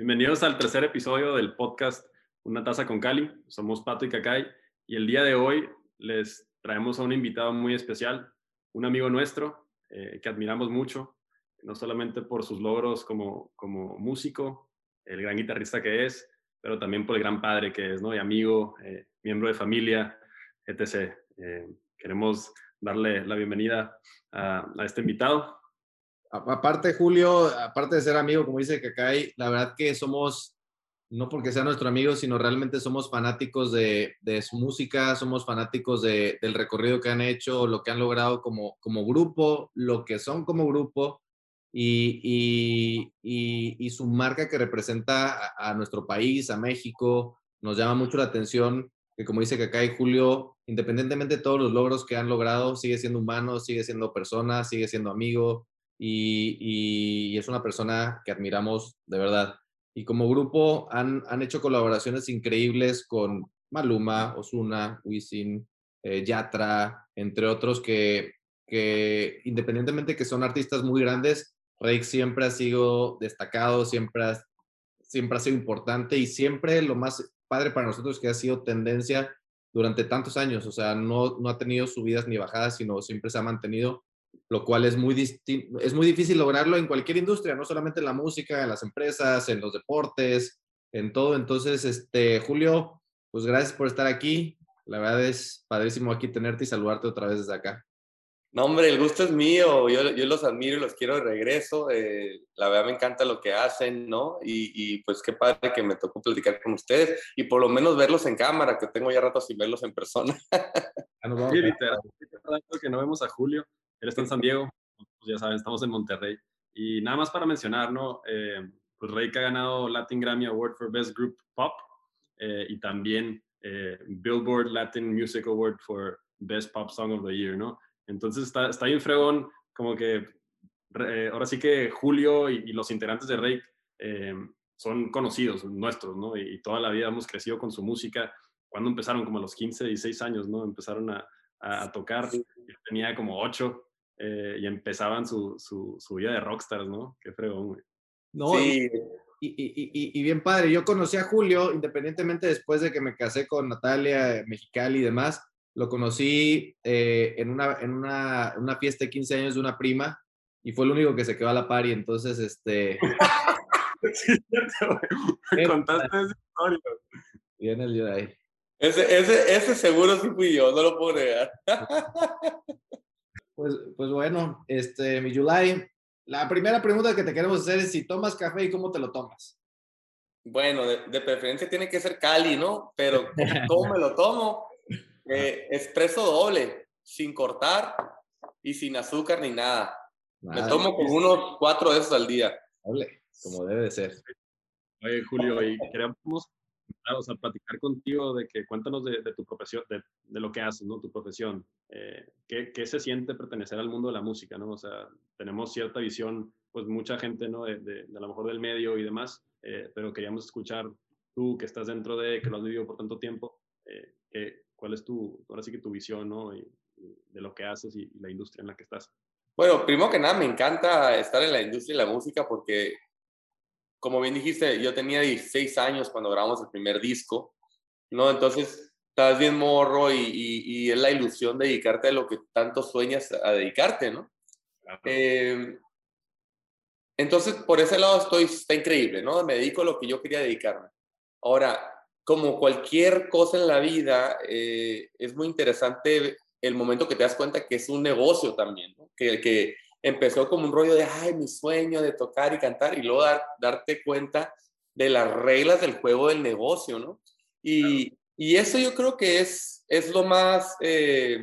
Bienvenidos al tercer episodio del podcast Una taza con Cali. Somos Pato y Cacay y el día de hoy les traemos a un invitado muy especial, un amigo nuestro eh, que admiramos mucho, no solamente por sus logros como, como músico, el gran guitarrista que es, pero también por el gran padre que es, ¿no? Y amigo, eh, miembro de familia, etc. Eh, queremos darle la bienvenida a, a este invitado. Aparte, Julio, aparte de ser amigo, como dice Kakai, la verdad que somos, no porque sea nuestro amigo, sino realmente somos fanáticos de, su música, somos fanáticos de, del recorrido que han hecho, lo que han logrado como, grupo, lo que son como grupo y su marca que representa a, a, nuestro país, a México. Nos llama mucho la atención que, como dice Kakai, Julio, independientemente de todos los logros que han logrado, sigue siendo humano, sigue siendo persona, sigue siendo amigo y, es una persona que admiramos de verdad. Y como grupo han, han hecho colaboraciones increíbles con Maluma, Osuna, Wisin, eh, Yatra, entre otros que, que independientemente que son artistas muy grandes, Rake siempre ha sido destacado, siempre ha, siempre ha sido importante y siempre lo más padre para nosotros que ha sido tendencia durante tantos años, o sea, no, no ha tenido subidas ni bajadas, sino siempre se ha mantenido lo cual es muy, es muy difícil lograrlo en cualquier industria, no solamente en la música, en las empresas, en los deportes, en todo. Entonces, este, Julio, pues gracias por estar aquí. La verdad es padrísimo aquí tenerte y saludarte otra vez desde acá. No, hombre, el gusto es mío. Yo, yo los admiro y los quiero de regreso. Eh, la verdad me encanta lo que hacen, ¿no? Y, y, pues qué padre que me tocó platicar con ustedes y por lo menos verlos en cámara, que tengo ya rato sin verlos en persona. sí, literal, que no vemos a Julio. Él está en San Diego, pues ya saben, estamos en Monterrey. Y nada más para mencionar, ¿no? Eh, pues Rake ha ganado Latin Grammy Award for Best Group Pop eh, y también eh, Billboard Latin Music Award for Best Pop Song of the Year, ¿no? Entonces está, está bien fregón, como que eh, ahora sí que Julio y, y los integrantes de Rake eh, son conocidos, nuestros, ¿no? Y, y, toda la vida hemos crecido con su música. Cuando empezaron, como a los 15, 16 años, ¿no? Empezaron a, a tocar. Yo tenía como 8 eh, y empezaban su, su, su, vida de rockstars, ¿no? Qué fregón, güey. No, sí. y, y, y, y, bien padre, yo conocí a Julio, independientemente después de que me casé con Natalia, Mexicali y demás, lo conocí eh, en, una, en una, una, fiesta de 15 años de una prima y fue el único que se quedó a la par y entonces, este... sí, contaste esa historia. Viene el día de ahí. Ese, ese, ese seguro sí fui yo, no lo puedo negar. Pues, pues bueno, este, mi July, la primera pregunta que te queremos hacer es si tomas café y cómo te lo tomas. Bueno, de, de preferencia tiene que ser Cali, ¿no? Pero ¿cómo me lo tomo? Eh, expreso doble, sin cortar y sin azúcar ni nada. me tomo como unos cuatro de esos al día. Doble, como debe de ser. Oye, Julio, y queremos o sea, platicar contigo de que cuéntanos de, de tu profesión, de, de, lo que haces, ¿no? Tu profesión. Eh, ¿qué, ¿qué, se siente pertenecer al mundo de la música, ¿no? O sea, tenemos cierta visión, pues mucha gente, ¿no? De, de, a lo mejor del medio y demás, eh, pero queríamos escuchar tú que estás dentro de, que lo has vivido por tanto tiempo, eh, que, ¿cuál es tu, ahora sí que tu visión, ¿no? Y, y de lo que haces y, y la industria en la que estás. Bueno, primero que nada, me encanta estar en la industria de la música porque como bien dijiste, yo tenía 16 años cuando grabamos el primer disco, ¿no? Entonces, estás bien morro y, y, y, es la ilusión de dedicarte a lo que tanto sueñas a dedicarte, ¿no? Eh, entonces, por ese lado estoy, está increíble, ¿no? Me dedico a lo que yo quería dedicarme. Ahora, como cualquier cosa en la vida, eh, es muy interesante el momento que te das cuenta que es un negocio también, ¿no? Que, que empezó como un rollo de, ay, mi sueño de tocar y cantar, y luego dar, darte cuenta de las reglas del juego del negocio, ¿no? Y, claro. y eso yo creo que es, es lo más, eh,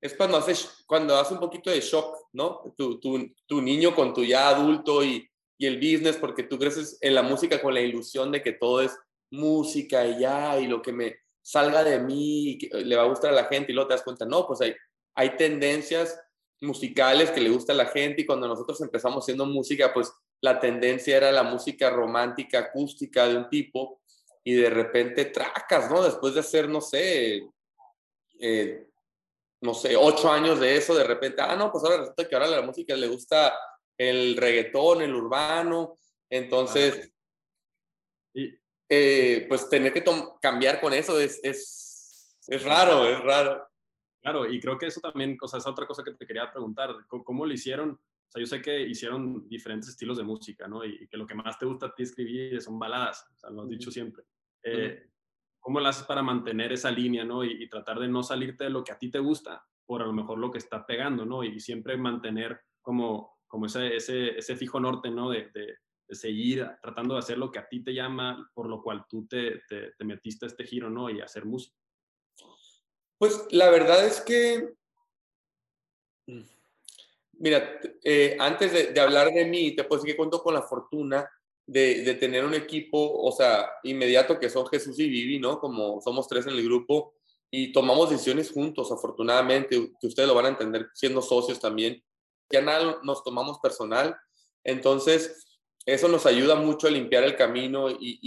es cuando haces, cuando hace un poquito de shock, ¿no? Tu, tu, tu niño con tu ya adulto y, y, el business, porque tú creces en la música con la ilusión de que todo es música y ya, y lo que me salga de mí, le va a gustar a la gente, y luego te das cuenta, no, pues hay, hay tendencias musicales que le gusta a la gente y cuando nosotros empezamos haciendo música, pues la tendencia era la música romántica, acústica de un tipo y de repente tracas, ¿no? Después de hacer, no sé, eh, no sé, ocho años de eso, de repente, ah, no, pues ahora resulta que ahora la música le gusta el reggaetón, el urbano, Entonces, eh, pues tener que cambiar con eso es, es, es, raro, es raro. Claro, y creo que eso también, o sea, es otra cosa que te quería preguntar, ¿cómo, lo hicieron? O sea, yo sé que hicieron diferentes estilos de música, ¿no? Y, que lo que más te gusta a ti escribir son baladas, o sea, lo has dicho siempre. Eh, ¿Cómo lo haces para mantener esa línea, ¿no? Y, tratar de no salirte de lo que a ti te gusta, por a lo mejor lo que está pegando, ¿no? Y siempre mantener como, como ese, ese, ese fijo norte, ¿no? De, de, seguir tratando de hacer lo que a ti te llama, por lo cual tú te, te, te metiste a este giro, ¿no? Y hacer música. Pues la verdad es que, mira, eh, antes de, hablar de mí, te puedo decir que cuento con la fortuna de, tener un equipo, o sea, inmediato que son Jesús y Vivi, ¿no? Como somos tres en el grupo y tomamos decisiones juntos, afortunadamente, que ustedes lo van a entender siendo socios también. Ya nada nos tomamos personal, entonces eso nos ayuda mucho a limpiar el camino y,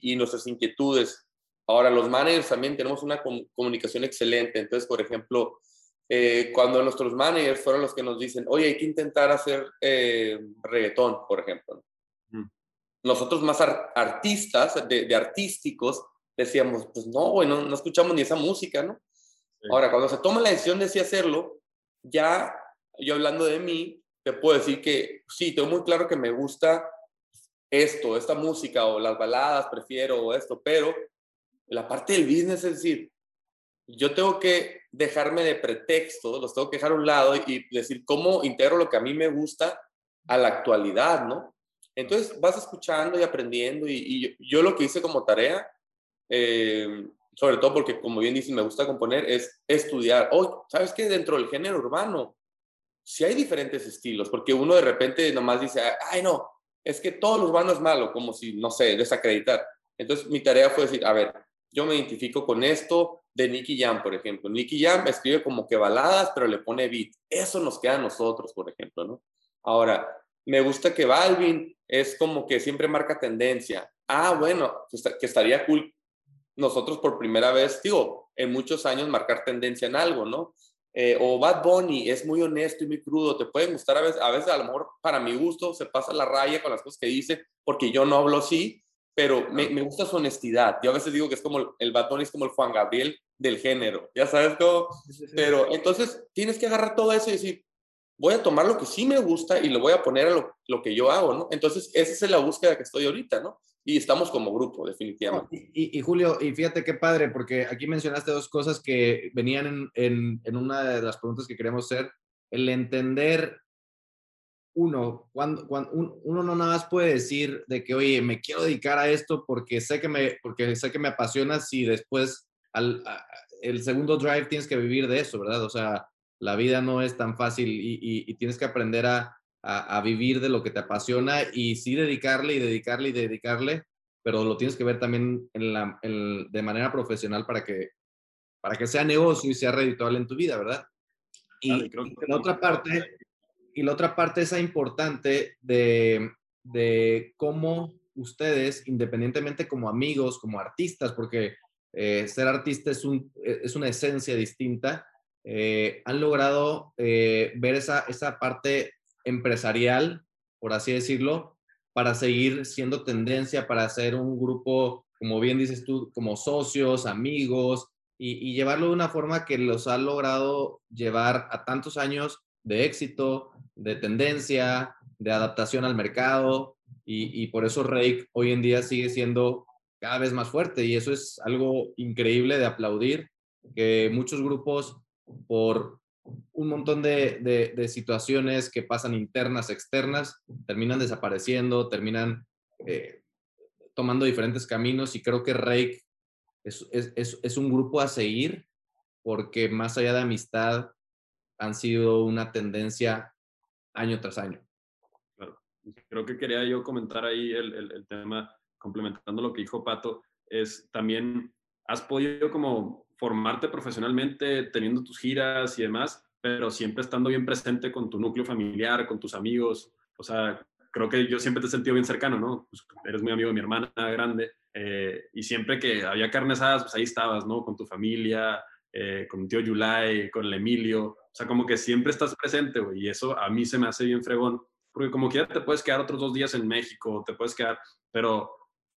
y nuestras inquietudes. Ahora, los managers también tenemos una comunicación excelente. Entonces, por ejemplo, eh, cuando nuestros managers fueron los que nos dicen, oye, hay que intentar hacer eh, reggaetón, por ejemplo. Nosotros más artistas, de, artísticos, decíamos, pues no, bueno, no, escuchamos ni esa música, ¿no? Ahora, cuando se toma la decisión de sí hacerlo, ya yo hablando de mí, te puedo decir que sí, tengo muy claro que me gusta esto, esta música o las baladas, prefiero esto, pero la parte del business es decir, yo tengo que dejarme de pretextos, los tengo que dejar a un lado y decir cómo integro lo que a mí me gusta a la actualidad, ¿no? Entonces vas escuchando y aprendiendo y, yo, lo que hice como tarea, eh, sobre todo porque como bien dices, me gusta componer, es estudiar. Oh, ¿sabes qué? Dentro del género urbano, sí hay diferentes estilos, porque uno de repente nomás dice, ay no, es que todo lo urbano es malo, como si, no sé, desacreditar. Entonces mi tarea fue decir, a ver, yo me identifico con esto de Nicky Jam, por ejemplo. Nicky Jam escribe como que baladas, pero le pone beat. Eso nos queda a nosotros, por ejemplo, ¿no? Ahora, me gusta que Balvin es como que siempre marca tendencia. Ah, bueno, que estaría cool nosotros por primera vez, digo, en muchos años marcar tendencia en algo, ¿no? Eh, o Bad Bunny es muy honesto y muy crudo, te puede gustar a veces, a veces a lo mejor para mi gusto se pasa la raya con las cosas que dice, porque yo no hablo así, pero me, me, gusta su honestidad. Yo a veces digo que es como el batón es como el Juan Gabriel del género, ya sabes cómo. Pero entonces tienes que agarrar todo eso y decir, voy a tomar lo que sí me gusta y lo voy a poner a lo, lo que yo hago, ¿no? Entonces esa es la búsqueda que estoy ahorita, ¿no? Y estamos como grupo, definitivamente. y, y, Julio, y fíjate qué padre, porque aquí mencionaste dos cosas que venían en, en, en una de las preguntas que queríamos hacer, el entender uno, cuando, cuando uno no nada más puede decir de que, oye, me quiero dedicar a esto porque sé que me, porque sé que me apasiona si después al, el segundo drive tienes que vivir de eso, ¿verdad? O sea, la vida no es tan fácil y, y, tienes que aprender a, a, vivir de lo que te apasiona y sí dedicarle y dedicarle y dedicarle, pero lo tienes que ver también en la, de manera profesional para que, para que sea negocio y sea redituable en tu vida, ¿verdad? Y, creo que la otra parte y la otra parte esa importante de, de cómo ustedes, independientemente como amigos, como artistas, porque eh, ser artista es, un, e, es, una esencia distinta, eh, han logrado eh, ver esa, esa parte empresarial, por así decirlo, para seguir siendo tendencia, para ser un grupo, como bien dices tú, como socios, amigos, y, y llevarlo de una forma que los ha logrado llevar a tantos años de éxito, de tendencia, de adaptación al mercado y, por eso Rake hoy en día sigue siendo cada vez más fuerte y eso es algo increíble de aplaudir, que muchos grupos por un montón de, de, situaciones que pasan internas, externas, terminan desapareciendo, terminan eh, tomando diferentes caminos y creo que Rake es, es, es, un grupo a seguir porque más allá de amistad han sido una tendencia año tras año. Claro. Creo que quería yo comentar ahí el, el, tema, complementando lo que dijo Pato, es también, has podido como formarte profesionalmente teniendo tus giras y demás, pero siempre estando bien presente con tu núcleo familiar, con tus amigos. O sea, creo que yo siempre te he sentido bien cercano, ¿no? Pues eres muy amigo de mi hermana grande eh, y siempre que había carnes asadas, pues ahí estabas, ¿no? Con tu familia, eh, con mi tío Yulai, con el Emilio. O sea, como que siempre estás presente, güey, y eso a mí se me hace bien fregón, porque como quiera te puedes quedar otros dos días en México, te puedes quedar, pero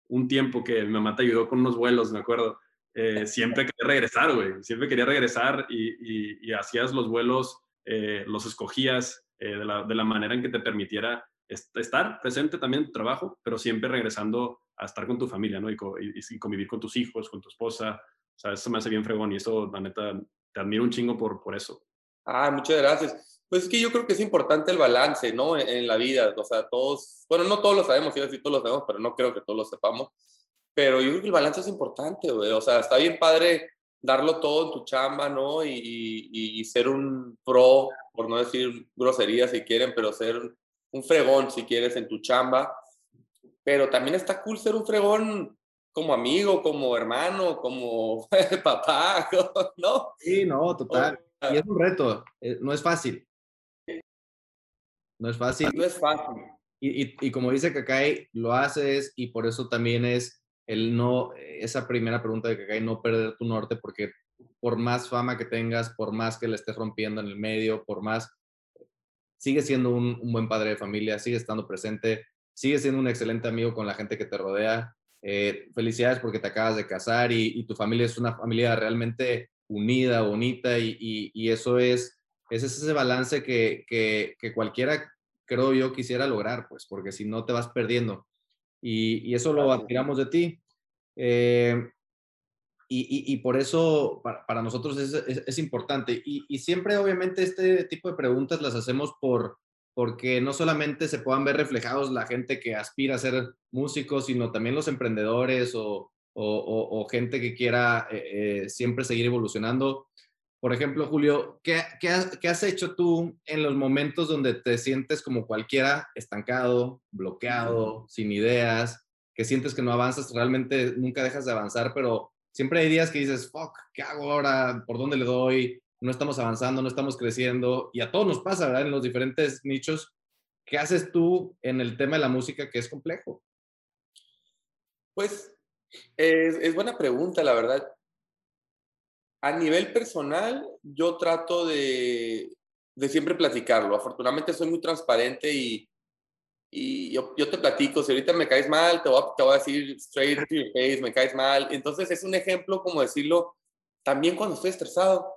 un tiempo que mi mamá te ayudó con unos vuelos, me acuerdo, eh, siempre quería regresar, güey, siempre quería regresar y, y, hacías los vuelos, eh, los escogías eh, de, la, de, la, manera en que te permitiera estar presente también en tu trabajo, pero siempre regresando a estar con tu familia, ¿no? Y, y, convivir con tus hijos, con tu esposa. O sea, eso me hace bien fregón y eso, la neta, te admiro un chingo por, por eso. Ah, muchas gracias. Pues es que yo creo que es importante el balance, ¿no? En, la vida. O sea, todos, bueno, no todos lo sabemos, sí, todos lo sabemos, pero no creo que todos lo sepamos. Pero yo creo que el balance es importante, güey. O sea, está bien padre darlo todo en tu chamba, ¿no? Y, y, y, ser un pro, por no decir grosería si quieren, pero ser un fregón si quieres en tu chamba. Pero también está cool ser un fregón como amigo, como hermano, como papá, ¿no? Sí, no, total. Y es un reto, eh, no es fácil. No es fácil. No es fácil. Y, y, y como dice Kakai, lo haces y por eso también es el no, esa primera pregunta de Kakai, no perder tu norte, porque por más fama que tengas, por más que le estés rompiendo en el medio, por más, sigue siendo un, un buen padre de familia, sigue estando presente, sigue siendo un excelente amigo con la gente que te rodea. Eh, felicidades porque te acabas de casar y, y, tu familia es una familia realmente unida, bonita y, y eso es, ese es ese balance que, que, que, cualquiera, creo yo, quisiera lograr, pues, porque si no te vas perdiendo. Y, eso lo admiramos de ti. Eh, y, por eso para, para nosotros es, es, es importante. Y, siempre, obviamente, este tipo de preguntas las hacemos por, porque no solamente se puedan ver reflejados la gente que aspira a ser músicos, sino también los emprendedores o, o, gente que quiera eh, eh, siempre seguir evolucionando. Por ejemplo, Julio, ¿qué, qué, has, ¿qué, has, hecho tú en los momentos donde te sientes como cualquiera, estancado, bloqueado, sin ideas, que sientes que no avanzas, realmente nunca dejas de avanzar, pero siempre hay días que dices, fuck, ¿qué hago ahora? ¿Por dónde le doy? No estamos avanzando, no estamos creciendo, y a todos nos pasa, ¿verdad? En los diferentes nichos. ¿Qué haces tú en el tema de la música que es complejo? Pues es, es buena pregunta, la verdad. A nivel personal, yo trato de, de siempre platicarlo. Afortunadamente soy muy transparente y, y yo, yo, te platico, si ahorita me caes mal, te voy, a, te voy a decir straight to your face, me caes mal. Entonces es un ejemplo, como decirlo, también cuando estoy estresado,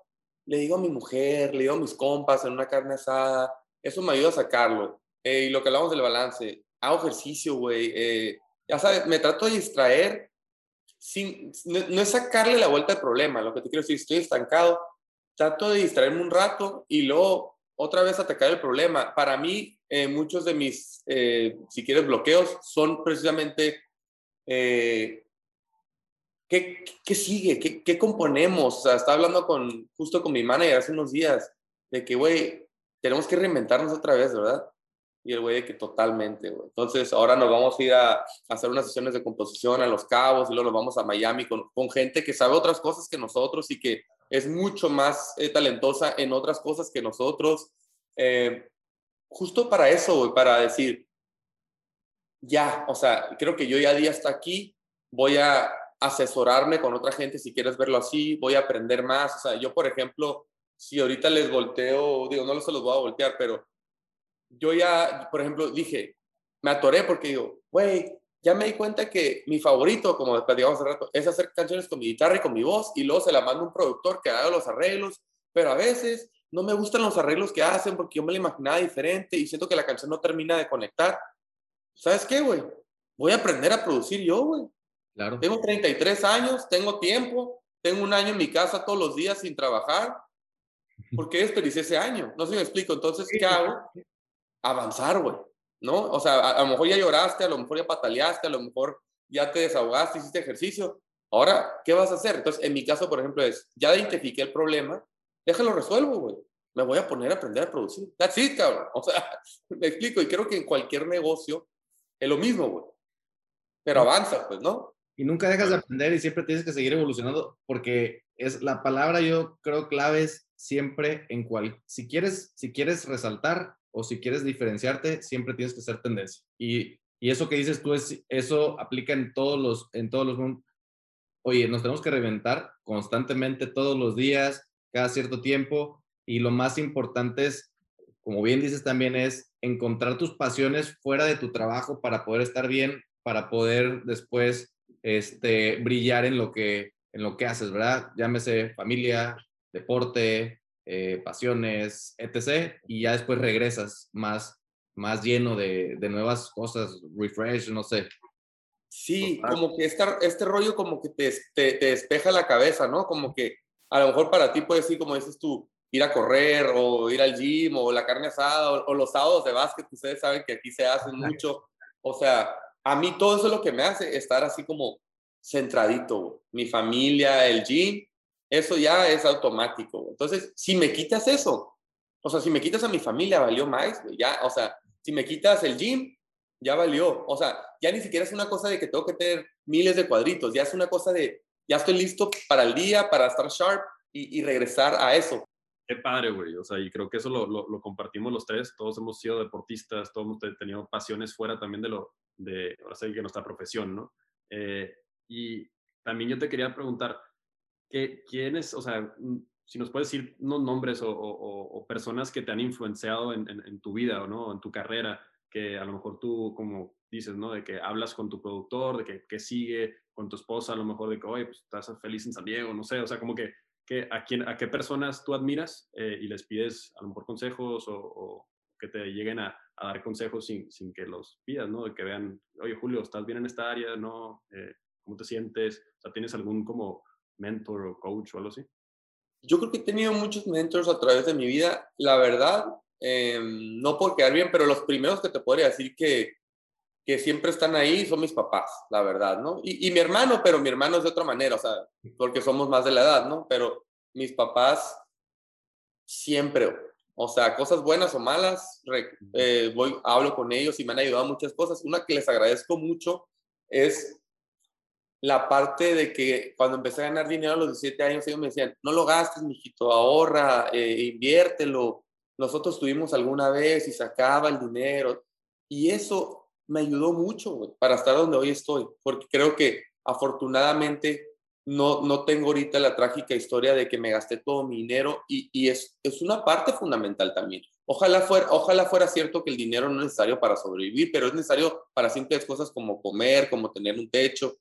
le digo a mi mujer, le digo a mis compas en una carne asada, eso me ayuda a sacarlo. Eh, y lo que hablamos del balance, hago ejercicio, güey. Eh, ya sabes, me trato de distraer sin, no, es sacarle la vuelta al problema, lo que te quiero decir, estoy estancado, trato de distraerme un rato y luego otra vez atacar el problema. Para mí, eh, muchos de mis, eh, si quieres, bloqueos son precisamente, eh, ¿qué, ¿qué, sigue? ¿Qué, ¿Qué, componemos? O sea, estaba hablando con, justo con mi manager hace unos días de que, güey, tenemos que reinventarnos otra vez, ¿verdad? Y el güey de que totalmente, güey. Entonces, ahora nos vamos a ir a, hacer unas sesiones de composición a Los Cabos y luego nos vamos a Miami con, con gente que sabe otras cosas que nosotros y que es mucho más eh, talentosa en otras cosas que nosotros. Eh, justo para eso, güey, para decir, ya, o sea, creo que yo ya día hasta aquí, voy a asesorarme con otra gente si quieres verlo así, voy a aprender más. O sea, yo, por ejemplo, si ahorita les volteo, digo, no se los voy a voltear, pero yo ya, por ejemplo, dije, me atoré porque digo, güey, ya me di cuenta que mi favorito, como platicamos hace rato, es hacer canciones con mi guitarra y con mi voz y luego se la mando a un productor que haga los arreglos, pero a veces no me gustan los arreglos que hacen porque yo me la imaginaba diferente y siento que la canción no termina de conectar. ¿Sabes qué, güey? Voy a aprender a producir yo, güey. Claro. Tengo 33 años, tengo tiempo, tengo un año en mi casa todos los días sin trabajar. ¿Por qué desperdicié ese año? No sé si me explico. Entonces, ¿qué hago? Avanzar, güey, ¿no? O sea, a, lo mejor ya lloraste, a lo mejor ya pataleaste, a lo mejor ya te desahogaste, hiciste ejercicio. Ahora, ¿qué vas a hacer? Entonces, en mi caso, por ejemplo, es, ya identifiqué el problema, déjalo resuelvo, güey. Me voy a poner a aprender a producir. That's it, cabrón. O sea, me explico. Y creo que en cualquier negocio es lo mismo, güey. Pero avanza, pues, ¿no? Y nunca dejas de aprender y siempre tienes que seguir evolucionando porque es la palabra, yo creo, clave es siempre en cual, si quieres, si quieres resaltar, o si quieres diferenciarte, siempre tienes que ser tendencia. Y, y eso que dices tú, es, eso aplica en todos los, en todos los Oye, nos tenemos que reventar constantemente todos los días, cada cierto tiempo. Y lo más importante es, como bien dices también, es encontrar tus pasiones fuera de tu trabajo para poder estar bien, para poder después este, brillar en lo, que, en lo que haces, ¿verdad? Llámese familia, deporte, eh, pasiones, etc. Y ya después regresas más, más lleno de, de nuevas cosas, refresh, no sé. Sí, como que este, este rollo como que te, te, te, despeja la cabeza, ¿no? Como que a lo mejor para ti puede ser, como dices tú, ir a correr o ir al gym o la carne asada o, los sábados de básquet, ustedes saben que aquí se hacen mucho. O sea, a mí todo eso es lo que me hace estar así como centradito. Mi familia, el gym, eso ya es automático. Entonces, si me quitas eso, o sea, si me quitas a mi familia, valió más, ya, o sea, si me quitas el gym, ya valió. O sea, ya ni siquiera es una cosa de que tengo que tener miles de cuadritos, ya es una cosa de, ya estoy listo para el día, para estar sharp y, regresar a eso. Qué padre, güey. O sea, y creo que eso lo, compartimos los tres. Todos hemos sido deportistas, todos hemos tenido pasiones fuera también de lo, de, ahora sí que nuestra profesión, ¿no? Eh, y también yo te quería preguntar, ¿qué, ¿quiénes, o sea, mm, si nos puedes decir unos nombres o, o, personas que te han influenciado en, en, en, tu vida o no, en tu carrera, que a lo mejor tú, como dices, ¿no? De que hablas con tu productor, de que, que sigue con tu esposa, a lo mejor de que, oye, pues estás feliz en San Diego, no sé, o sea, como que, que a, quién, a qué personas tú admiras eh, y les pides a lo mejor consejos o, que te lleguen a, a, dar consejos sin, sin que los pidas, ¿no? De que vean, oye, Julio, ¿estás bien en esta área? ¿No? Eh, ¿Cómo te sientes? O sea, ¿tienes algún como mentor o coach o algo así? Yo creo que he tenido muchos mentors a través de mi vida. La verdad, eh, no por quedar bien, pero los primeros que te podría decir que, que siempre están ahí son mis papás, la verdad, ¿no? Y, y, mi hermano, pero mi hermano es de otra manera, o sea, porque somos más de la edad, ¿no? Pero mis papás siempre, o sea, cosas buenas o malas, eh, voy, hablo con ellos y me han ayudado muchas cosas. Una que les agradezco mucho es la parte de que cuando empecé a ganar dinero a los 17 años, ellos me decían, no lo gastes, mijito, ahorra, eh, inviértelo, nosotros tuvimos alguna vez y sacaba el dinero. Y eso me ayudó mucho para estar donde hoy estoy, porque creo que afortunadamente no, no tengo ahorita la trágica historia de que me gasté todo mi dinero y, y es, es una parte fundamental también. Ojalá fuera, ojalá fuera cierto que el dinero no es necesario para sobrevivir, pero es necesario para simples cosas como comer, como tener un techo.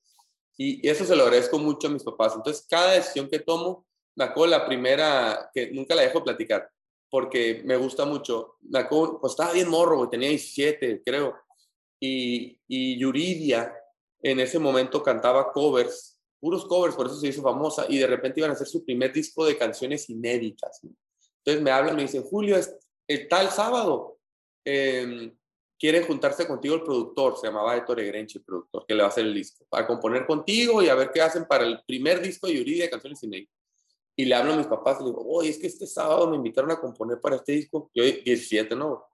Y, eso se lo agradezco mucho a mis papás. Entonces, cada decisión que tomo, me acuerdo la primera, que nunca la dejo platicar, porque me gusta mucho. Me pues estaba bien morro, tenía 17, creo. Y, y Yuridia en ese momento cantaba covers, puros covers, por eso se hizo famosa. Y de repente iban a hacer su primer disco de canciones inéditas. Entonces me hablan, me dicen, Julio, es, el tal sábado. Eh, quiere juntarse contigo el productor, se llamaba Héctor Egrenche, el productor, que le va a hacer el disco, para componer contigo y a ver qué hacen para el primer disco de Yuridia de canciones inéditas. Y le hablo a mis papás y le digo, oye, es que este sábado me invitaron a componer para este disco. Yo 17, ¿no?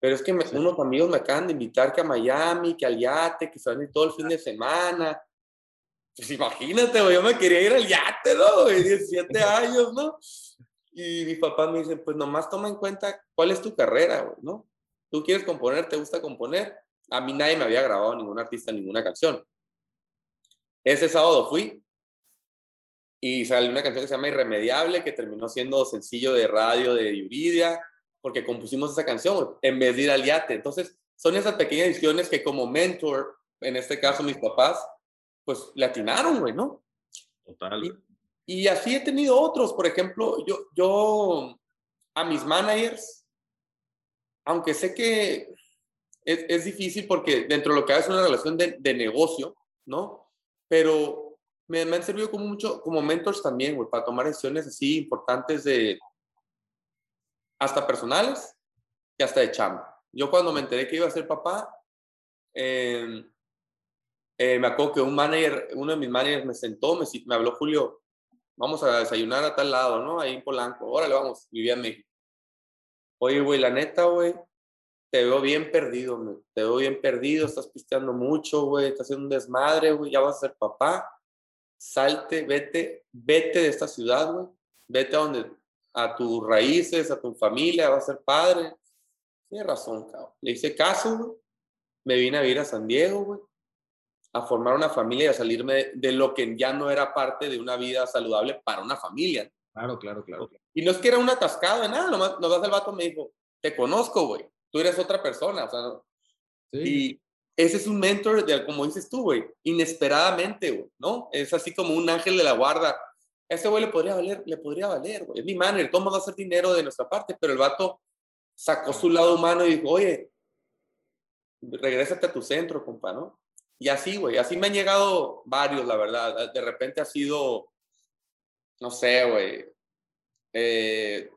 Pero es que unos amigos me acaban de invitar que a Miami, que al yate, que se van a ir todo el fin de semana. Pues imagínate, yo me quería ir al yate, ¿no? 17 años, ¿no? Y mis papás me dicen, pues nomás toma en cuenta cuál es tu carrera, ¿no? Tú quieres componer, te gusta componer. A mí nadie me había grabado ningún artista, ninguna canción. Ese sábado fui, y salió una canción que se llama Irremediable, que terminó siendo sencillo de radio de Yuridia, porque compusimos esa canción en vez de ir al yate. Entonces, son esas pequeñas decisiones que como mentor, en este caso mis papás, pues le atinaron, güey, ¿no? Total. Y, así he tenido otros, por ejemplo, yo, yo a mis managers, aunque sé que es, es difícil porque dentro de lo que es una relación de, de negocio, ¿no? Pero me, han servido como mucho, como mentors también, güey, para tomar decisiones así importantes de, hasta personales y hasta de chamba. Yo cuando me enteré que iba a ser papá, em, eh, me acuerdo que un manager, uno de mis managers me sentó, me, me habló Julio, vamos a desayunar a tal lado, ¿no? Ahí en Polanco, órale, vamos, vivía en México. Oye, güey, la neta, güey, te veo bien perdido, güey. te veo bien perdido, estás pisteando mucho, güey, estás haciendo un desmadre, güey, ya vas a ser papá salte, vete, vete de esta ciudad, güey. Vete a donde, a tus raíces, a tu familia, vas a ser padre. Tiene razón, cabrón. Le hice caso, güey. Me vine a vivir a San Diego, güey. A formar una familia y a salirme de, lo que ya no era parte de una vida saludable para una familia. Claro, claro, claro. Y no es que era una atascada de nada, nomás, nomás el vato me dijo, te conozco, güey. tú eres otra persona, o sea, y ese es un mentor, de, como dices tú, güey, inesperadamente, güey, ¿no? Es así como un ángel de la guarda. Ese güey le podría valer, le podría valer, güey. Es mi manager, todo va a hacer dinero de nuestra parte, pero el vato sacó su lado humano y dijo, oye, regrésate a tu centro, compa, ¿no? Y así, güey, así me han llegado varios, la verdad. De repente ha sido, no sé, güey. Eh,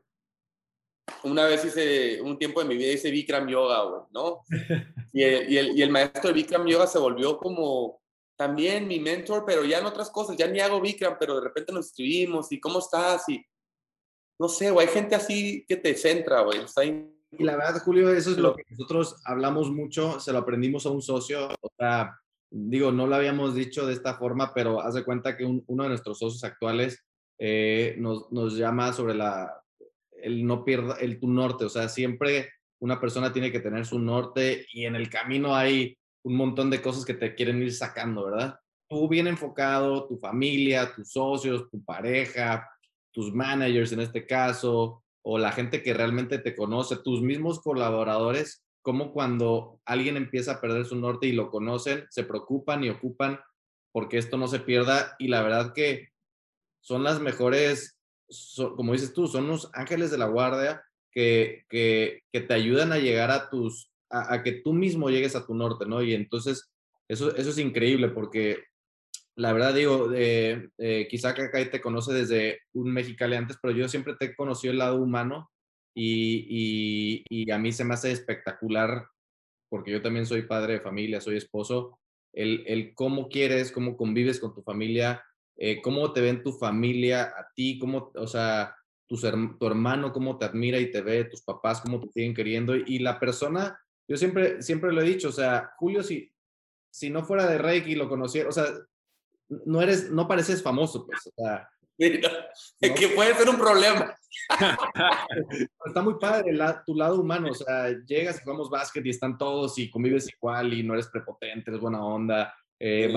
una vez hice, un tiempo de mi vida hice Bikram Yoga, güey, ¿no? Y el, y, el, y el, maestro de Bikram Yoga se volvió como también mi mentor, pero ya en otras cosas, ya ni hago Bikram, pero de repente nos escribimos y ¿cómo estás? Y no sé, güey, hay gente así que te centra, güey, está y la verdad, Julio, eso es lo que nosotros hablamos mucho, se lo aprendimos a un socio, o sea, digo, no lo habíamos dicho de esta forma, pero haz de cuenta que uno de nuestros socios actuales eh, nos, nos, llama sobre la, el no pierda, el tu norte, o sea, siempre una persona tiene que tener su norte y en el camino hay un montón de cosas que te quieren ir sacando, ¿verdad? Tú bien enfocado, tu familia, tus socios, tu pareja, tus managers en este caso, o la gente que realmente te conoce, tus mismos colaboradores, como cuando alguien empieza a perder su norte y lo conocen, se preocupan y ocupan porque esto no se pierda y la verdad que son las mejores, como dices tú, son los ángeles de la guardia que, que, te ayudan a llegar a tus, a, que tú mismo llegues a tu norte, ¿no? Y entonces eso, eso es increíble porque la verdad digo, eh, eh, quizá Cacay te conoce desde un mexicali antes, pero yo siempre te he conocido el lado humano y, y, a mí se me hace espectacular, porque yo también soy padre de familia, soy esposo, el, el cómo quieres, cómo convives con tu familia, eh, cómo te ven tu familia a ti, cómo, o sea, tu, tu hermano, cómo te admira y te ve, tus papás, cómo te siguen queriendo. Y, la persona, yo siempre, siempre lo he dicho, o sea, Julio, si, si no fuera de Reiki, lo conociera, o sea, no eres, no pareces famoso, pues, o sea. Es que puede ser un problema. Está muy padre tu lado humano, o sea, llegas y jugamos básquet y están todos y convives igual y no eres prepotente, eres buena onda. Eh,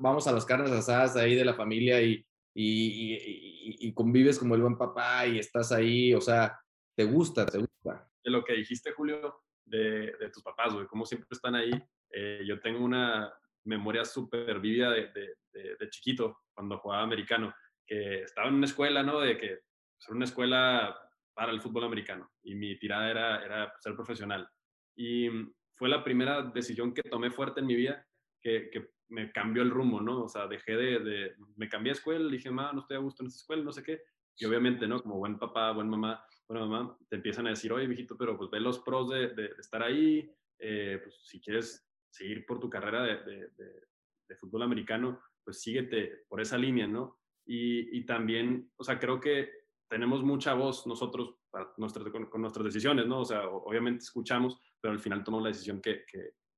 vamos a las carnes asadas ahí de la familia y, y, y, convives como el buen papá y estás ahí, o sea, te gusta, te gusta. De lo que dijiste, Julio, de, de tus papás, güey, cómo siempre están ahí. Eh, yo tengo una, memoria súper vívida de, de, chiquito, cuando jugaba americano, que estaba en una escuela, ¿no? De que ser una escuela para el fútbol americano y mi tirada era, era ser profesional. Y fue la primera decisión que tomé fuerte en mi vida que, que me cambió el rumbo, ¿no? O sea, dejé de, me cambié de escuela, dije, mamá, no estoy a gusto en esta escuela, no sé qué. Y obviamente, ¿no? Como buen papá, buen mamá, buena mamá, te empiezan a decir, oye, mijito, pero pues ve los pros de, de estar ahí, eh, pues si quieres seguir por tu carrera de, de, fútbol americano, pues síguete por esa línea, ¿no? Y, también, o sea, creo que tenemos mucha voz nosotros para nuestras, con, nuestras decisiones, ¿no? O sea, obviamente escuchamos, pero al final tomamos la decisión que,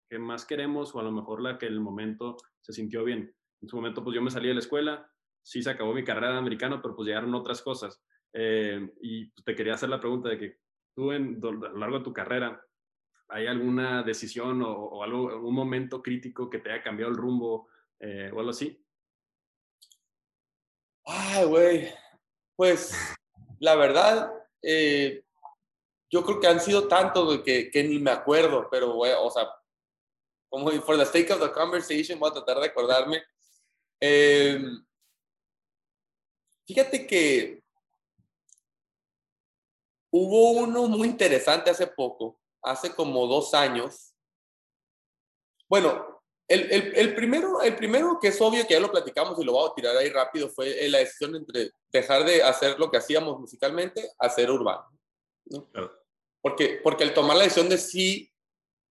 que, más queremos o a lo mejor la que en el momento se sintió bien. En su momento, pues yo me salí de la escuela, sí se acabó mi carrera de americano, pero pues llegaron otras cosas. Eh, y pues, te quería hacer la pregunta de que tú en, a lo largo de tu carrera, ¿Hay alguna decisión o, algo, algún momento crítico que te haya cambiado el rumbo eh, o algo así? Ay, güey. Pues la verdad, eh, yo creo que han sido tantos que, que ni me acuerdo, pero, güey, o sea, como for the sake of the conversation, voy a tratar de acordarme. Em, fíjate que hubo uno muy interesante hace poco hace como dos años. Bueno, el, el, el, primero, el primero que es obvio que ya lo platicamos y lo voy a tirar ahí rápido fue la decisión entre dejar de hacer lo que hacíamos musicalmente a hacer urbano. Porque, porque el tomar la decisión de sí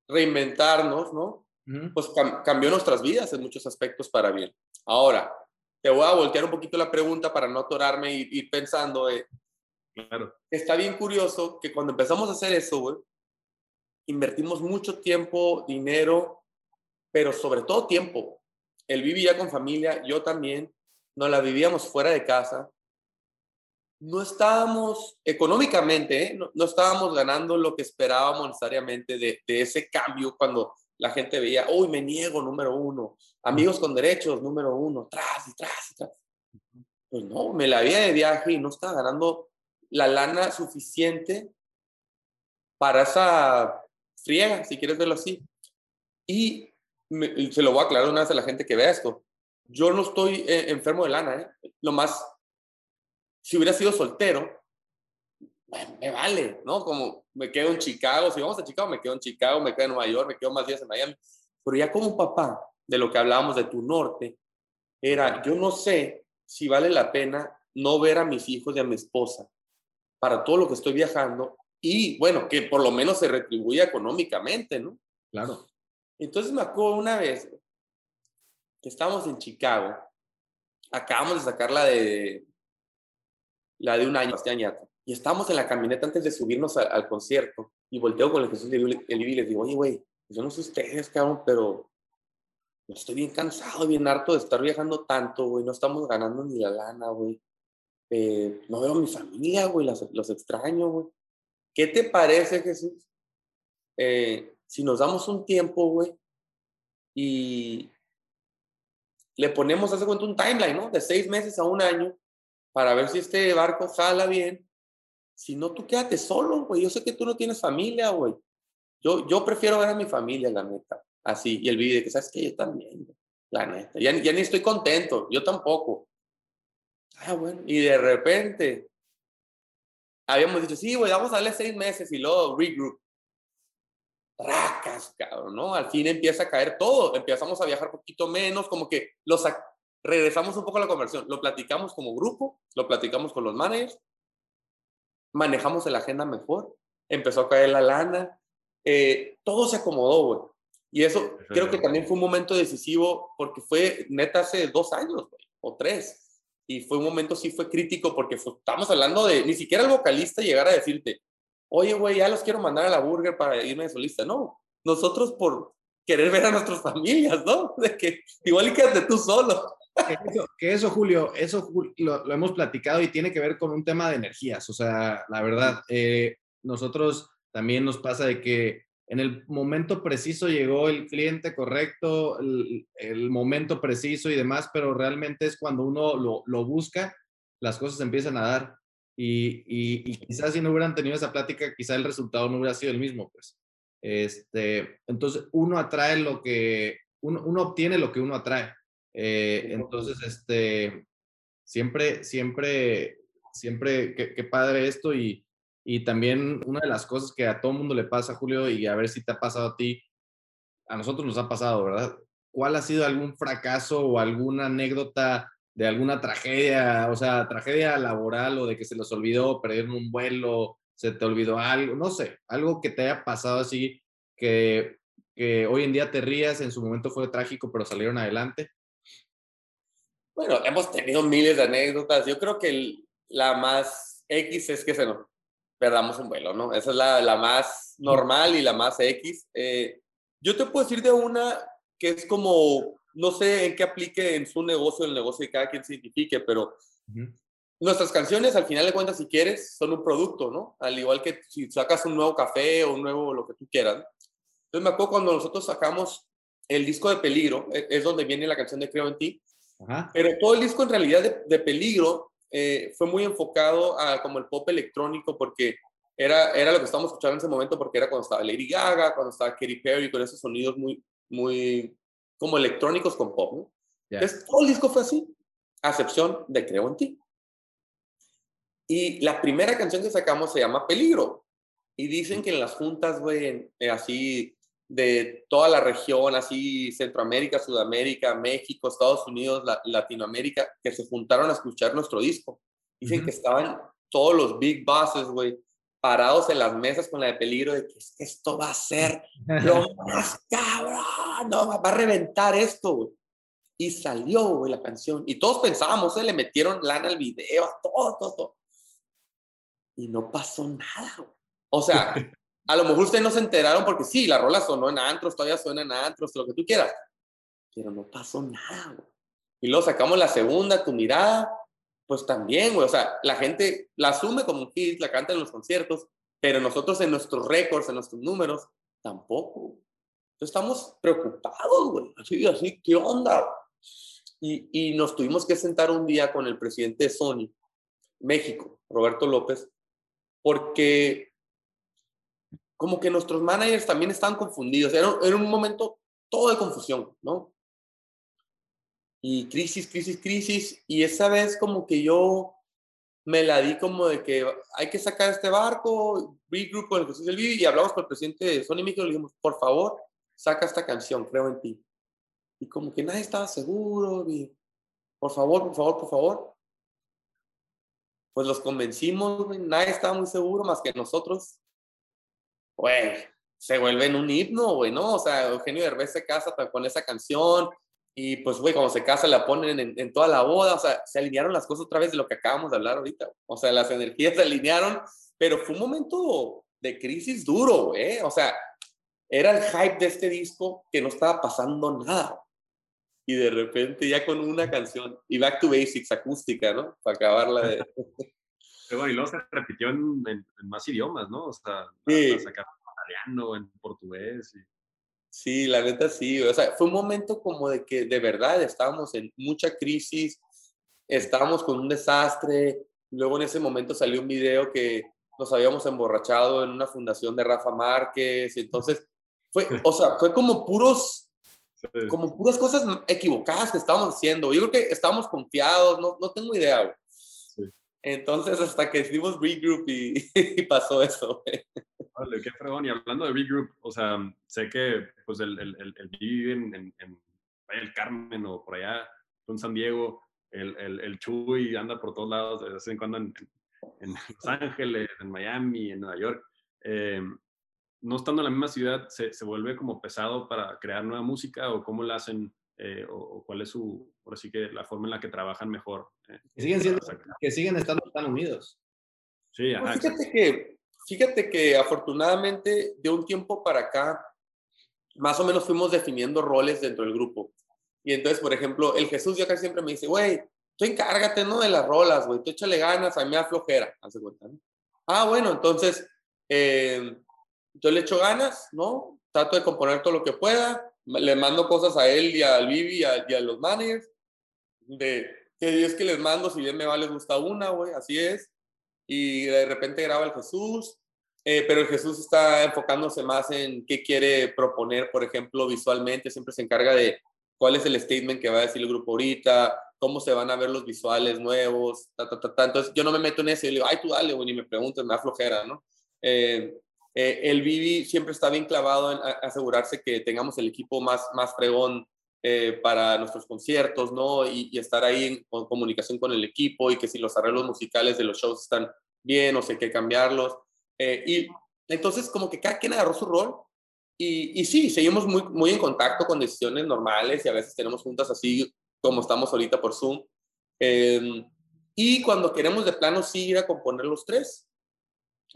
reinventarnos, ¿no? Pues cambió nuestras vidas en muchos aspectos para bien. Ahora, te voy a voltear un poquito la pregunta para no atorarme y ir pensando. Eh, claro. Está bien curioso que cuando empezamos a hacer eso, güey, invertimos mucho tiempo, dinero, pero sobre todo tiempo. Él vivía con familia, yo también, nos la vivíamos fuera de casa. No estábamos económicamente, ¿eh? no, estábamos ganando lo que esperábamos necesariamente de, ese cambio cuando la gente veía, uy, me niego, número uno, amigos con derechos, número uno, tras y tras y tras. Pues no, me la había de viaje y no estaba ganando la lana suficiente para esa friega, si quieres verlo así. Y se lo voy a aclarar una vez a la gente que vea esto. Yo no estoy eh, enfermo de lana, ¿eh? Lo más, si hubiera sido soltero, me vale, ¿no? Como me quedo en Chicago, si vamos a Chicago, me quedo en Chicago, me quedo en Nueva York, me quedo más días en Miami. Pero ya como papá, de lo que hablábamos de tu norte, era, yo no sé si vale la pena no ver a mis hijos y a mi esposa para todo lo que estoy viajando y, bueno, que por lo menos se retribuya económicamente, ¿no? Claro. Entonces me acuerdo una vez que estábamos en Chicago, acabamos de sacar la de, la de un año, este añato, y estábamos en la camioneta antes de subirnos al concierto y volteo con el Jesús y les digo, oye, güey, yo no sé ustedes, cabrón, pero estoy bien cansado, bien harto de estar viajando tanto, güey, no estamos ganando ni la lana, güey. Eh, no veo a mi familia, güey, los, los extraño, güey. ¿Qué te parece, Jesús? Eh, si nos damos un tiempo, güey, y le ponemos, hace cuenta, un timeline, ¿no? De seis meses a un año, para ver si este barco jala bien. Si no, tú quédate solo, güey. Yo sé que tú no tienes familia, güey. Yo, yo prefiero ver a mi familia, la neta. Así. Y el video de que, ¿sabes que Yo también, la neta. Ya, ya ni estoy contento. Yo tampoco. Ah, bueno. Y de repente, habíamos dicho, sí, güey, vamos a darle seis meses y luego regroup. Racas, cabrón, ¿no? Al fin empieza a caer todo. Empezamos a viajar poquito menos, como que los regresamos un poco a la conversión. Lo platicamos como grupo, lo platicamos con los managers, manejamos la agenda mejor, empezó a caer la lana, eh, todo se acomodó, güey. Y eso creo que también fue un momento decisivo porque fue neta hace dos años, güey, o tres. Y fue un momento, sí fue crítico porque estamos hablando de, ni siquiera el vocalista llegar a decirte, oye, güey, ya los quiero mandar a la burger para irme de solista. No, nosotros por querer ver a nuestras familias, ¿no? De que igual y quédate tú solo. Que eso, Julio, eso lo, hemos platicado y tiene que ver con un tema de energías. O sea, la verdad, eh, nosotros también nos pasa de que en el momento preciso llegó el cliente correcto, el, momento preciso y demás, pero realmente es cuando uno lo, busca, las cosas empiezan a dar. Y, y, quizás si no hubieran tenido esa plática, quizás el resultado no hubiera sido el mismo, pues. Este, entonces, uno atrae lo que, uno, uno obtiene lo que uno atrae. Eh, entonces, este, siempre, siempre, siempre, qué, padre esto y, y también una de las cosas que a todo mundo le pasa, Julio, y a ver si te ha pasado a ti, a nosotros nos ha pasado, ¿verdad? ¿Cuál ha sido algún fracaso o alguna anécdota de alguna tragedia, o sea, tragedia laboral o de que se les olvidó perder un vuelo, se te olvidó algo, no sé, algo que te haya pasado así, que, que hoy en día te rías, en su momento fue trágico, pero salieron adelante? Bueno, hemos tenido miles de anécdotas. Yo creo que la más X es que se nos perdamos un vuelo, ¿no? Esa es la, la más normal y la más X. Eh, yo te puedo decir de una que es como, no sé en qué aplique en su negocio, el negocio de cada quien se identifique, pero nuestras canciones, al final de cuentas, si quieres, son un producto, ¿no? Al igual que si sacas un nuevo café o un nuevo lo que tú quieras. Entonces me acuerdo cuando nosotros sacamos el disco de Peligro, e, es donde viene la canción de Creo en ti, pero todo el disco en realidad de, Peligro eh, fue muy enfocado a como el pop electrónico porque era, era lo que estábamos escuchando en ese momento porque era cuando estaba Lady Gaga, cuando estaba Katy Perry, con esos sonidos muy, muy como electrónicos con pop, ¿no? Entonces todo el disco fue así, a excepción de Creo en ti. Y la primera canción que sacamos se llama Peligro. Y dicen que en las juntas, güey, eh, así de toda la región, así Centroamérica, Sudamérica, México, Estados Unidos, Latinoamérica, que se juntaron a escuchar nuestro disco. Dicen que estaban todos los big bosses, güey, parados en las mesas con la de peligro de que esto va a ser lo más cabrón, no, va a reventar esto, güey. Y salió, güey, la canción. Y todos pensábamos, ¿eh? le metieron lana al video, todo, todo, todo. Y no pasó nada, güey. O sea, A lo mejor ustedes no se enteraron porque sí, la rola sonó en antros, todavía suena en antros, lo que tú quieras. Pero no pasó nada, güey. Y luego sacamos la segunda, tu mirada, pues también, güey. O sea, la gente la asume como un hit, la canta en los conciertos, pero nosotros en nuestros récords, en nuestros números, tampoco. Entonces estamos preocupados, güey. Así, así, ¿qué onda? Y, y nos tuvimos que sentar un día con el presidente de Sony, México, Roberto López, porque como que nuestros managers también estaban confundidos. Era, era un momento todo de confusión, ¿no? Y crisis, crisis, crisis. Y esa vez como que yo me la di como de que hay que sacar este barco, regroup con el Jesús del Vivi y hablamos con el presidente de Sony y le dijimos, por favor, saca esta canción, creo en ti. Y como que nadie estaba seguro, y, por favor, por favor, por favor. Pues los convencimos, nadie estaba muy seguro más que nosotros. Güey, se vuelve en un himno, güey, ¿no? O sea, Eugenio Derbez se casa con esa canción y pues, güey, cuando se casa la ponen en, en, toda la boda, o sea, se alinearon las cosas otra vez de lo que acabamos de hablar ahorita. O sea, las energías se alinearon, pero fue un momento de crisis duro, güey. O sea, era el hype de este disco que no estaba pasando nada. Y de repente ya con una canción, y Back to Basics acústica, ¿no? Para acabarla de... Pero y luego se repitió en, más idiomas, ¿no? O sea, sí. sacar en italiano, en portugués. Y... Sí, la neta sí. O sea, fue un momento como de que de verdad estábamos en mucha crisis, estábamos con un desastre. Luego en ese momento salió un video que nos habíamos emborrachado en una fundación de Rafa Márquez. Entonces, fue, o sea, fue como puros, como puras cosas equivocadas que estábamos haciendo. Yo creo que estábamos confiados, no, no tengo idea, güey. Entonces, hasta que hicimos regroup y, pasó eso. Vale, qué fregón. Y hablando de regroup, o sea, sé que pues el, el, el, el en, en, en, el Carmen o por allá, en San Diego, el, el, el Chuy anda por todos lados, de vez en cuando en, en Los Ángeles, en Miami, en Nueva York. Eh, no estando en la misma ciudad, se, se, vuelve como pesado para crear nueva música o cómo la hacen eh, o, cuál es su, por así que la forma en la que trabajan mejor. Eh, que, siguen siendo, que siguen estando tan unidos. Sí, pues ajá, fíjate, que, fíjate que afortunadamente de un tiempo para acá, más o menos fuimos definiendo roles dentro del grupo. Y entonces, por ejemplo, el Jesús ya casi siempre me dice, güey, tú encárgate, ¿no? De las rolas, güey, tú échale ganas, a mí me da flojera, hace cuenta, ¿no? Ah, bueno, entonces, eh, yo le echo ganas, ¿no? Trato de componer todo lo que pueda, le mando cosas a él y al Vivi y a, los managers de que es que les mando, si bien me va, les gusta una, güey, así es. Y de repente graba el Jesús, eh, pero el Jesús está enfocándose más en qué quiere proponer, por ejemplo, visualmente, siempre se encarga de cuál es el statement que va a decir el grupo ahorita, cómo se van a ver los visuales nuevos, ta, ta, ta, Entonces yo no me meto en eso y le digo, ay, tú dale, güey, ni me preguntes, me da flojera, ¿no? Eh, eh, el Vivi siempre está bien clavado en asegurarse que tengamos el equipo más, más fregón eh, para nuestros conciertos, ¿no? Y, estar ahí en comunicación con el equipo y que si los arreglos musicales de los shows están bien o si hay que cambiarlos. Eh, y entonces como que cada quien agarró su rol y, y, sí, seguimos muy, muy en contacto con decisiones normales y a veces tenemos juntas así como estamos ahorita por Zoom. Em, y cuando queremos de plano sí ir a componer los tres,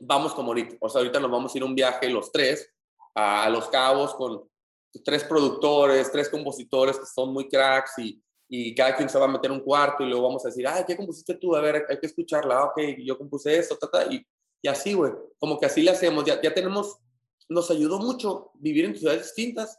vamos como ahorita, o sea, ahorita nos vamos a ir un viaje los tres a, Los Cabos con tres productores, tres compositores que son muy cracks y, y cada quien se va a meter un cuarto y luego vamos a decir, ay, ¿qué compusiste tú? A ver, hay que escucharla, ah, ok, yo compuse esto, ta, y, y así, güey, como que así le hacemos, ya, ya tenemos, nos ayudó mucho vivir en ciudades distintas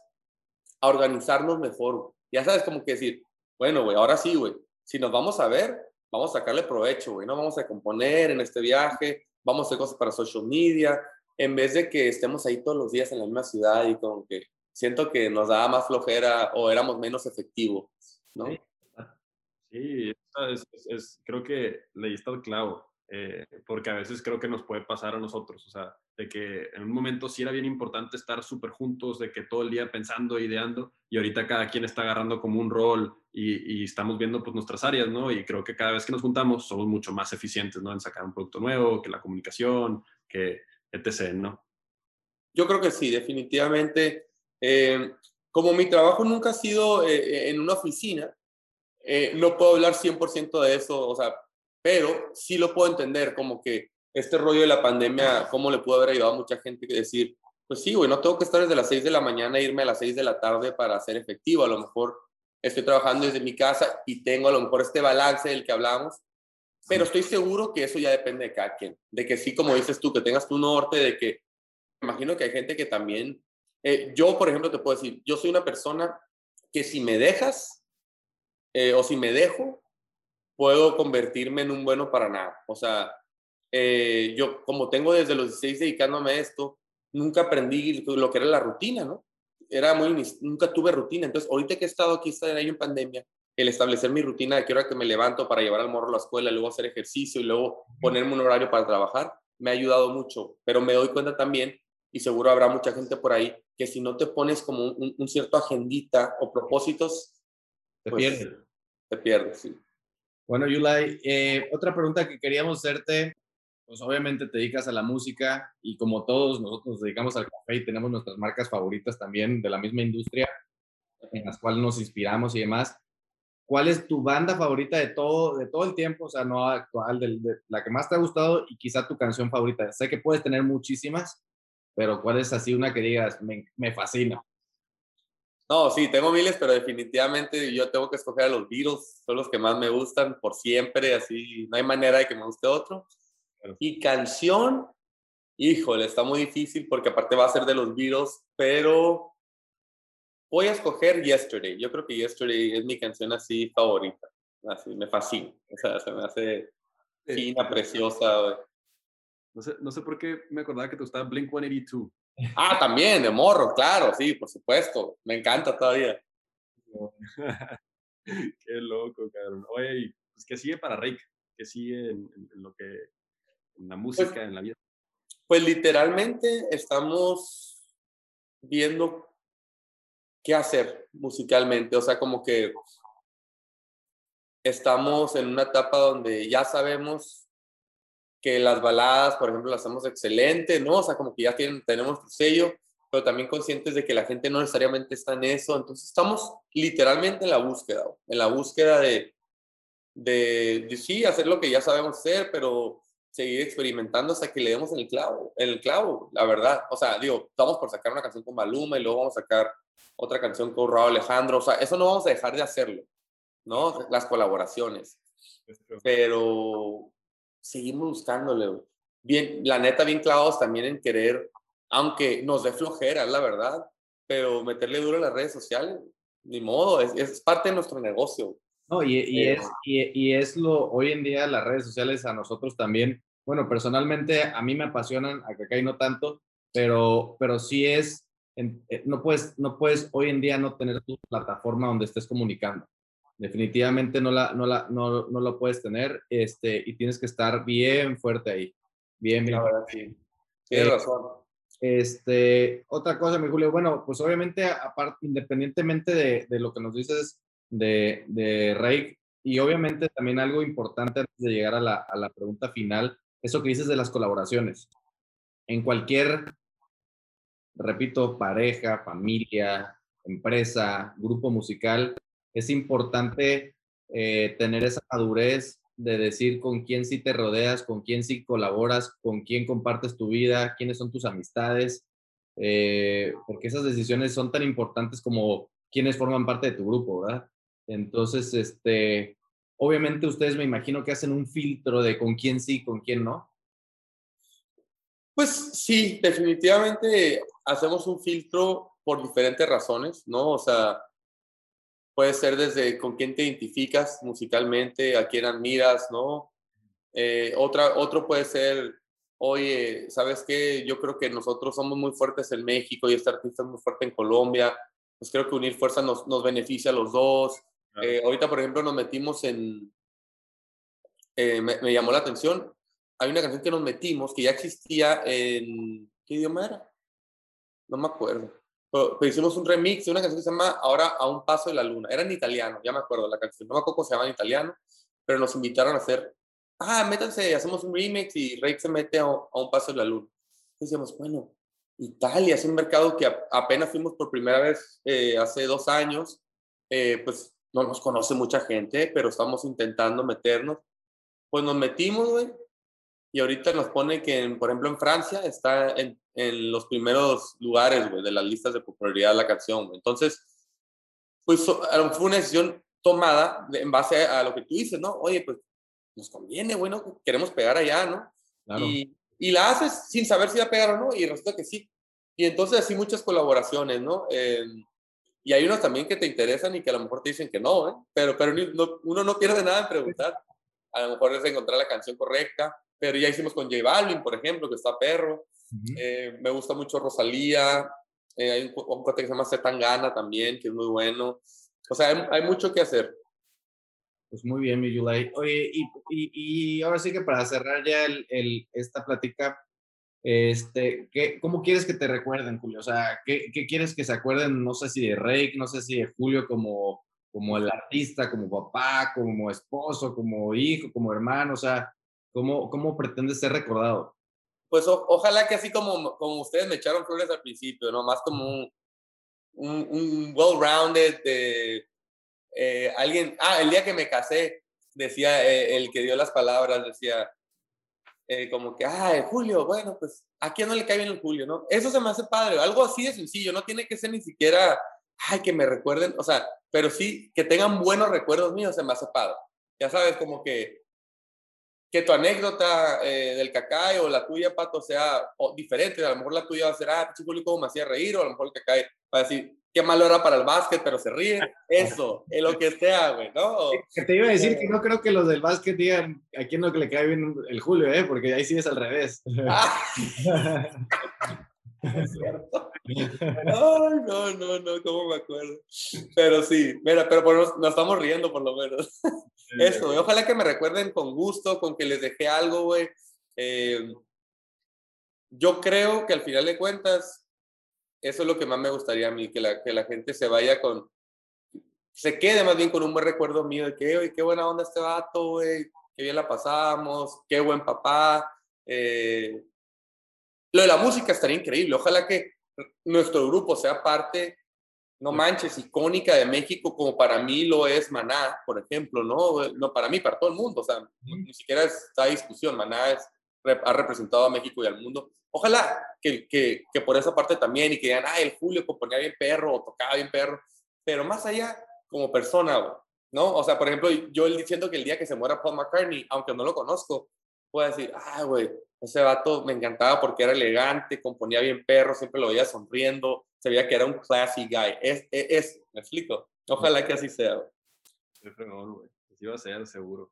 a organizarnos mejor, ya sabes, como que decir, bueno, güey, ahora sí, güey, si nos vamos a ver, vamos a sacarle provecho, güey, no vamos a componer en este viaje, vamos a hacer cosas para social media, en vez de que estemos ahí todos los días en la misma ciudad y como que siento que nos daba más flojera o éramos menos efectivos, ¿no? Sí, es, creo que le diste el clavo, eh, porque a veces creo que nos puede pasar a nosotros, o sea, de que en un momento sí era bien importante estar súper juntos, de que todo el día pensando, ideando, y ahorita cada quien está agarrando como un rol y, estamos viendo pues nuestras áreas, ¿no? Y creo que cada vez que nos juntamos somos mucho más eficientes, ¿no? En sacar un producto nuevo, que la comunicación, que etc., ¿no? Yo creo que sí, definitivamente. Eh, como mi trabajo nunca ha sido eh, en una oficina, eh, no puedo hablar 100% de eso, o sea, pero sí lo puedo entender, como que este rollo de la pandemia, cómo le pudo haber ayudado a mucha gente que decir, pues sí, güey, no tengo que estar desde las 6 de la mañana e irme a las 6 de la tarde para ser efectivo, a lo mejor estoy trabajando desde mi casa y tengo a lo mejor este balance del que hablamos, pero estoy seguro que eso ya depende de cada quien, de que sí, como dices tú, que tengas tu norte, de que imagino que hay gente que también, eh, yo por ejemplo te puedo decir, yo soy una persona que si me dejas eh, o si me dejo, puedo convertirme en un bueno para nada. O sea, eh, yo como tengo desde los 16 dedicándome a esto, nunca aprendí lo que era la rutina, ¿no? Era muy, nunca tuve rutina. Entonces, ahorita que he estado aquí, este año en pandemia, el establecer mi rutina de qué hora que me levanto para llevar al morro a la escuela, luego hacer ejercicio y luego ponerme un horario para trabajar, me ha ayudado mucho. Pero me doy cuenta también, y seguro habrá mucha gente por ahí, que si no te pones como un, cierto agendita o propósitos, te pues, pierdes. Te pierdes, sí. Bueno, Yulai, eh, otra pregunta que queríamos hacerte, pues obviamente te dedicas a la música y como todos nosotros nos dedicamos al café y tenemos nuestras marcas favoritas también de la misma industria en las cuales nos inspiramos y demás. ¿Cuál es tu banda favorita de todo, de todo el tiempo? O sea, no actual, de, la que más te ha gustado y quizá tu canción favorita. Sé que puedes tener muchísimas, pero ¿cuál es así una que digas, me, fascina? No, sí, tengo miles, pero definitivamente yo tengo que escoger a los Beatles, son los que más me gustan por siempre, así no hay manera de que me guste otro. Y canción, híjole, está muy difícil porque aparte va a ser de los Beatles, pero voy a escoger Yesterday. Yo creo que Yesterday es mi canción así favorita, así me fascina, o sea, se me hace fina, preciosa. No sé, no sé por qué me acordaba que te gustaba Blink 182. Ah, también, de morro, claro, sí, por supuesto. Me encanta todavía. Qué loco, cabrón. Oye, pues, ¿qué sigue para Rick? ¿Qué sigue en, lo que, en la pues música, en la vida? Pues literalmente estamos viendo qué hacer musicalmente. O sea, como que estamos en una etapa donde ya sabemos que las baladas, por ejemplo, las hacemos excelente, ¿no? O sea, como que ya tienen, tenemos tu sello, pero también conscientes de que la gente no necesariamente está en eso. Entonces estamos literalmente en la búsqueda, en la búsqueda de, de, de, sí, hacer lo que ya sabemos hacer, pero seguir experimentando hasta que le demos en el clavo, en el clavo, la verdad. O sea, digo, estamos por sacar una canción con Maluma y luego vamos a sacar otra canción con Raúl Alejandro. O sea, eso no vamos a dejar de hacerlo, ¿no? Las colaboraciones. Pero seguimos buscándole, Bien, la neta, bien clavados también en querer, aunque nos dé flojera, la verdad, pero meterle duro en las redes sociales, ni modo, es, es parte de nuestro negocio. No, y, y es, y, y, es lo, hoy en día las redes sociales a nosotros también, bueno, personalmente a mí me apasionan, a Kakai no tanto, pero, pero sí es, eh, no puedes, no puedes hoy en día no tener tu plataforma donde estés comunicando definitivamente no la, no la, no, no lo puedes tener este, y tienes que estar bien fuerte ahí. Bien, bien. sí. Tienes eh, razón. Este, otra cosa, mi Julio, bueno, pues obviamente, aparte, independientemente de, de, lo que nos dices de, de Rey, y obviamente también algo importante antes de llegar a la, a la pregunta final, eso que dices de las colaboraciones. En cualquier, repito, pareja, familia, empresa, grupo musical, es importante eh, tener esa madurez de decir con quién sí te rodeas, con quién sí colaboras, con quién compartes tu vida, quiénes son tus amistades, eh, porque esas decisiones son tan importantes como quiénes forman parte de tu grupo, ¿verdad? Entonces, este, obviamente ustedes me imagino que hacen un filtro de con quién sí, con quién no. Pues sí, definitivamente hacemos un filtro por diferentes razones, ¿no? O sea, Puede ser desde con quién te identificas musicalmente, a quién admiras, ¿no? Eh, otra, otro puede ser, oye, ¿sabes qué? Yo creo que nosotros somos muy fuertes en México y este artista es muy fuerte en Colombia. Pues creo que unir fuerzas nos, nos beneficia a los dos. Eh, ahorita, por ejemplo, nos metimos en... Eh, me, me, llamó la atención. Hay una canción que nos metimos que ya existía en... ¿Qué idioma era? No me acuerdo pero, hicimos un remix de una canción que se llama Ahora a un paso de la luna. Era en italiano, ya me acuerdo la canción. No me acuerdo cómo se llama en italiano, pero nos invitaron a hacer, ah, métanse, hacemos un remix y Rake se mete a, un paso de la luna. Decíamos, bueno, Italia es un mercado que apenas fuimos por primera vez eh, hace dos años, eh, pues no nos conoce mucha gente, pero estamos intentando meternos. Pues nos metimos, güey, y ahorita nos pone que, por ejemplo, en Francia está en, en los primeros lugares de las listas de popularidad de la canción. Entonces, pues fue una decisión tomada en base a lo que tú dices, ¿no? Oye, pues nos conviene, bueno, queremos pegar allá, ¿no? Y, y, la haces sin saber si va a pegar o no, y resulta que sí. Y entonces así muchas colaboraciones, ¿no? Eh, y hay unos también que te interesan y que a lo mejor te dicen que no, ¿eh? Pero, pero uno no pierde nada en preguntar. A lo mejor es encontrar la canción correcta, pero ya hicimos con J Balvin, por ejemplo, que está perro. Eh, me gusta mucho Rosalía. Eh, hay un, un que se llama Zetangana también, que es muy bueno. O sea, hay, hay mucho que hacer. Pues muy bien, mi Yulai. Oye, y, y, y, ahora sí que para cerrar ya el, el, esta plática, este, ¿qué, ¿cómo quieres que te recuerden, Julio? O sea, ¿qué, ¿qué, quieres que se acuerden? No sé si de Rey, no sé si de Julio como, como el artista, como papá, como esposo, como hijo, como hermano, o sea, ¿cómo, cómo pretendes ser recordado? Pues ojalá que así como, como ustedes me echaron flores al principio, ¿no? Más como un, un, un well-rounded de eh, alguien, ah, el día que me casé, decía eh, el que dio las palabras, decía eh, como que, ah, Julio, bueno, pues a quién no le cae bien el Julio, ¿no? Eso se me hace padre, algo así de sencillo, no tiene que ser ni siquiera, ay, que me recuerden, o sea, pero sí que tengan buenos recuerdos míos se me hace padre. Ya sabes, como que que tu anécdota del cacay o la tuya, Pato, sea diferente. A lo mejor la tuya va a ser, ah, Julio, cómo me hacía reír, o a lo mejor el cacay va a decir, qué malo era para el básquet, pero se ríe. Eso, en lo que sea, güey, ¿no? Que te iba a decir que no creo que los del básquet digan a quién no le cae bien el Julio, ¿eh? Porque ahí sí es al revés. Ah. es cierto. Ay, no, no, no, cómo me acuerdo. Pero sí, mira, pero nos, nos, estamos riendo por lo menos. Eso, güey. Ojalá que me recuerden con gusto, con que les dejé algo, güey. Eh, yo creo que al final de cuentas, eso es lo que más me gustaría a mí, que la, que la gente se vaya con, se quede más bien con un buen recuerdo mío de que, oye, qué buena onda este vato, güey, qué bien la pasamos, qué buen papá. Eh, lo de la música estaría increíble. Ojalá que nuestro grupo sea parte, no manches, icónica de México, como para mí lo es Maná, por ejemplo, ¿no? No para mí, para todo el mundo. O sea, ni siquiera está discusión. Maná es, ha representado a México y al mundo. Ojalá que, que, que, por esa parte también y que digan, ah, el Julio componía bien perro o tocaba bien perro, pero más allá, como persona, ¿no? O sea, por ejemplo, yo diciendo que el día que se muera Paul McCartney, aunque no lo conozco, puedo decir, ah, güey, ese vato me encantaba porque era elegante, componía bien perro, siempre lo veía sonriendo, se veía que era un classy guy. Es, es, es me explico. Ojalá que así sea, güey. Así va a ser, seguro.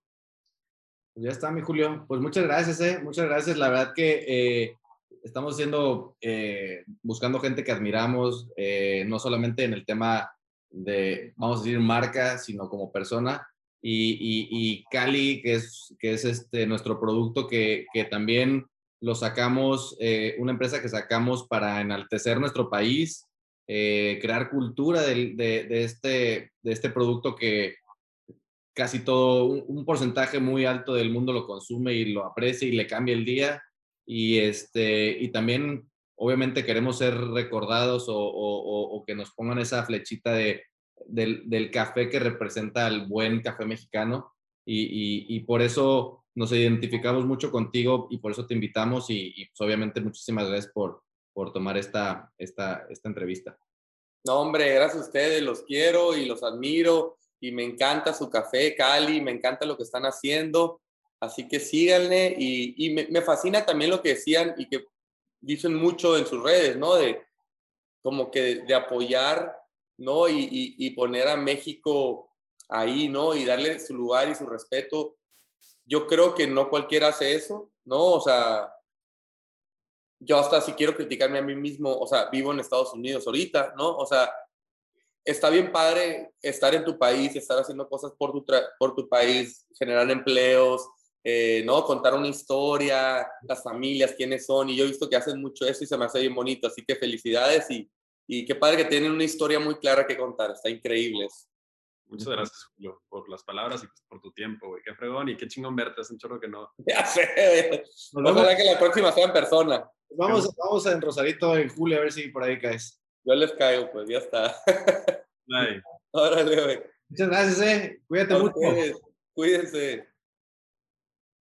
Pues ya está, mi Julio. Pues muchas gracias, eh. Muchas gracias. La verdad que eh, estamos siendo, eh, buscando gente que admiramos, eh, no solamente en el tema de, vamos a decir, marca, sino como persona. Y, y, y Cali, que es, que es este, nuestro producto que, que también lo sacamos, eh, una empresa que sacamos para enaltecer nuestro país, crear cultura de, de, de, este, de este producto que casi todo, un, porcentaje muy alto del mundo lo consume y lo aprecia y le cambia el día y, este, y también, obviamente, queremos ser recordados o, o, que nos pongan esa flechita de, del, del, café que representa el buen café mexicano. Y, y, por eso nos identificamos mucho contigo y por eso te invitamos. Y, y pues, obviamente, muchísimas gracias por, por tomar esta, esta, esta entrevista. No, hombre, gracias a ustedes, los quiero y los admiro y me encanta su café, Cali, me encanta lo que están haciendo Así que síganle y, y me, me, fascina también lo que decían y que dicen mucho en sus redes, ¿no? De como que de apoyar, ¿no? Y, y, y, poner a México ahí, ¿no? Y darle su lugar y su respeto. Yo creo que no cualquiera hace eso, ¿no? O sea, yo hasta si quiero criticarme a mí mismo, o sea, vivo en Estados Unidos ahorita, ¿no? O sea, está bien padre estar en tu país, estar haciendo cosas por tu, por tu país, generar empleos, eh, ¿no? Contar una historia, las familias, quiénes son, y yo he visto que hacen mucho eso y se me hace bien bonito, así que felicidades y, y qué padre que tienen una historia muy clara que contar, está increíble. Muchas gracias, Julio, por las palabras y pues, por tu tiempo, güey. Qué fregón y qué chingón verte, es un chorro que no. Ya sé, Ojalá que la próxima sea en persona. Vamos, vamos en Rosarito en julio a ver si por ahí caes. Yo les caigo, pues ya está. Bye. Órale, güey. Muchas gracias, eh. Cuídate mucho. Cuídense.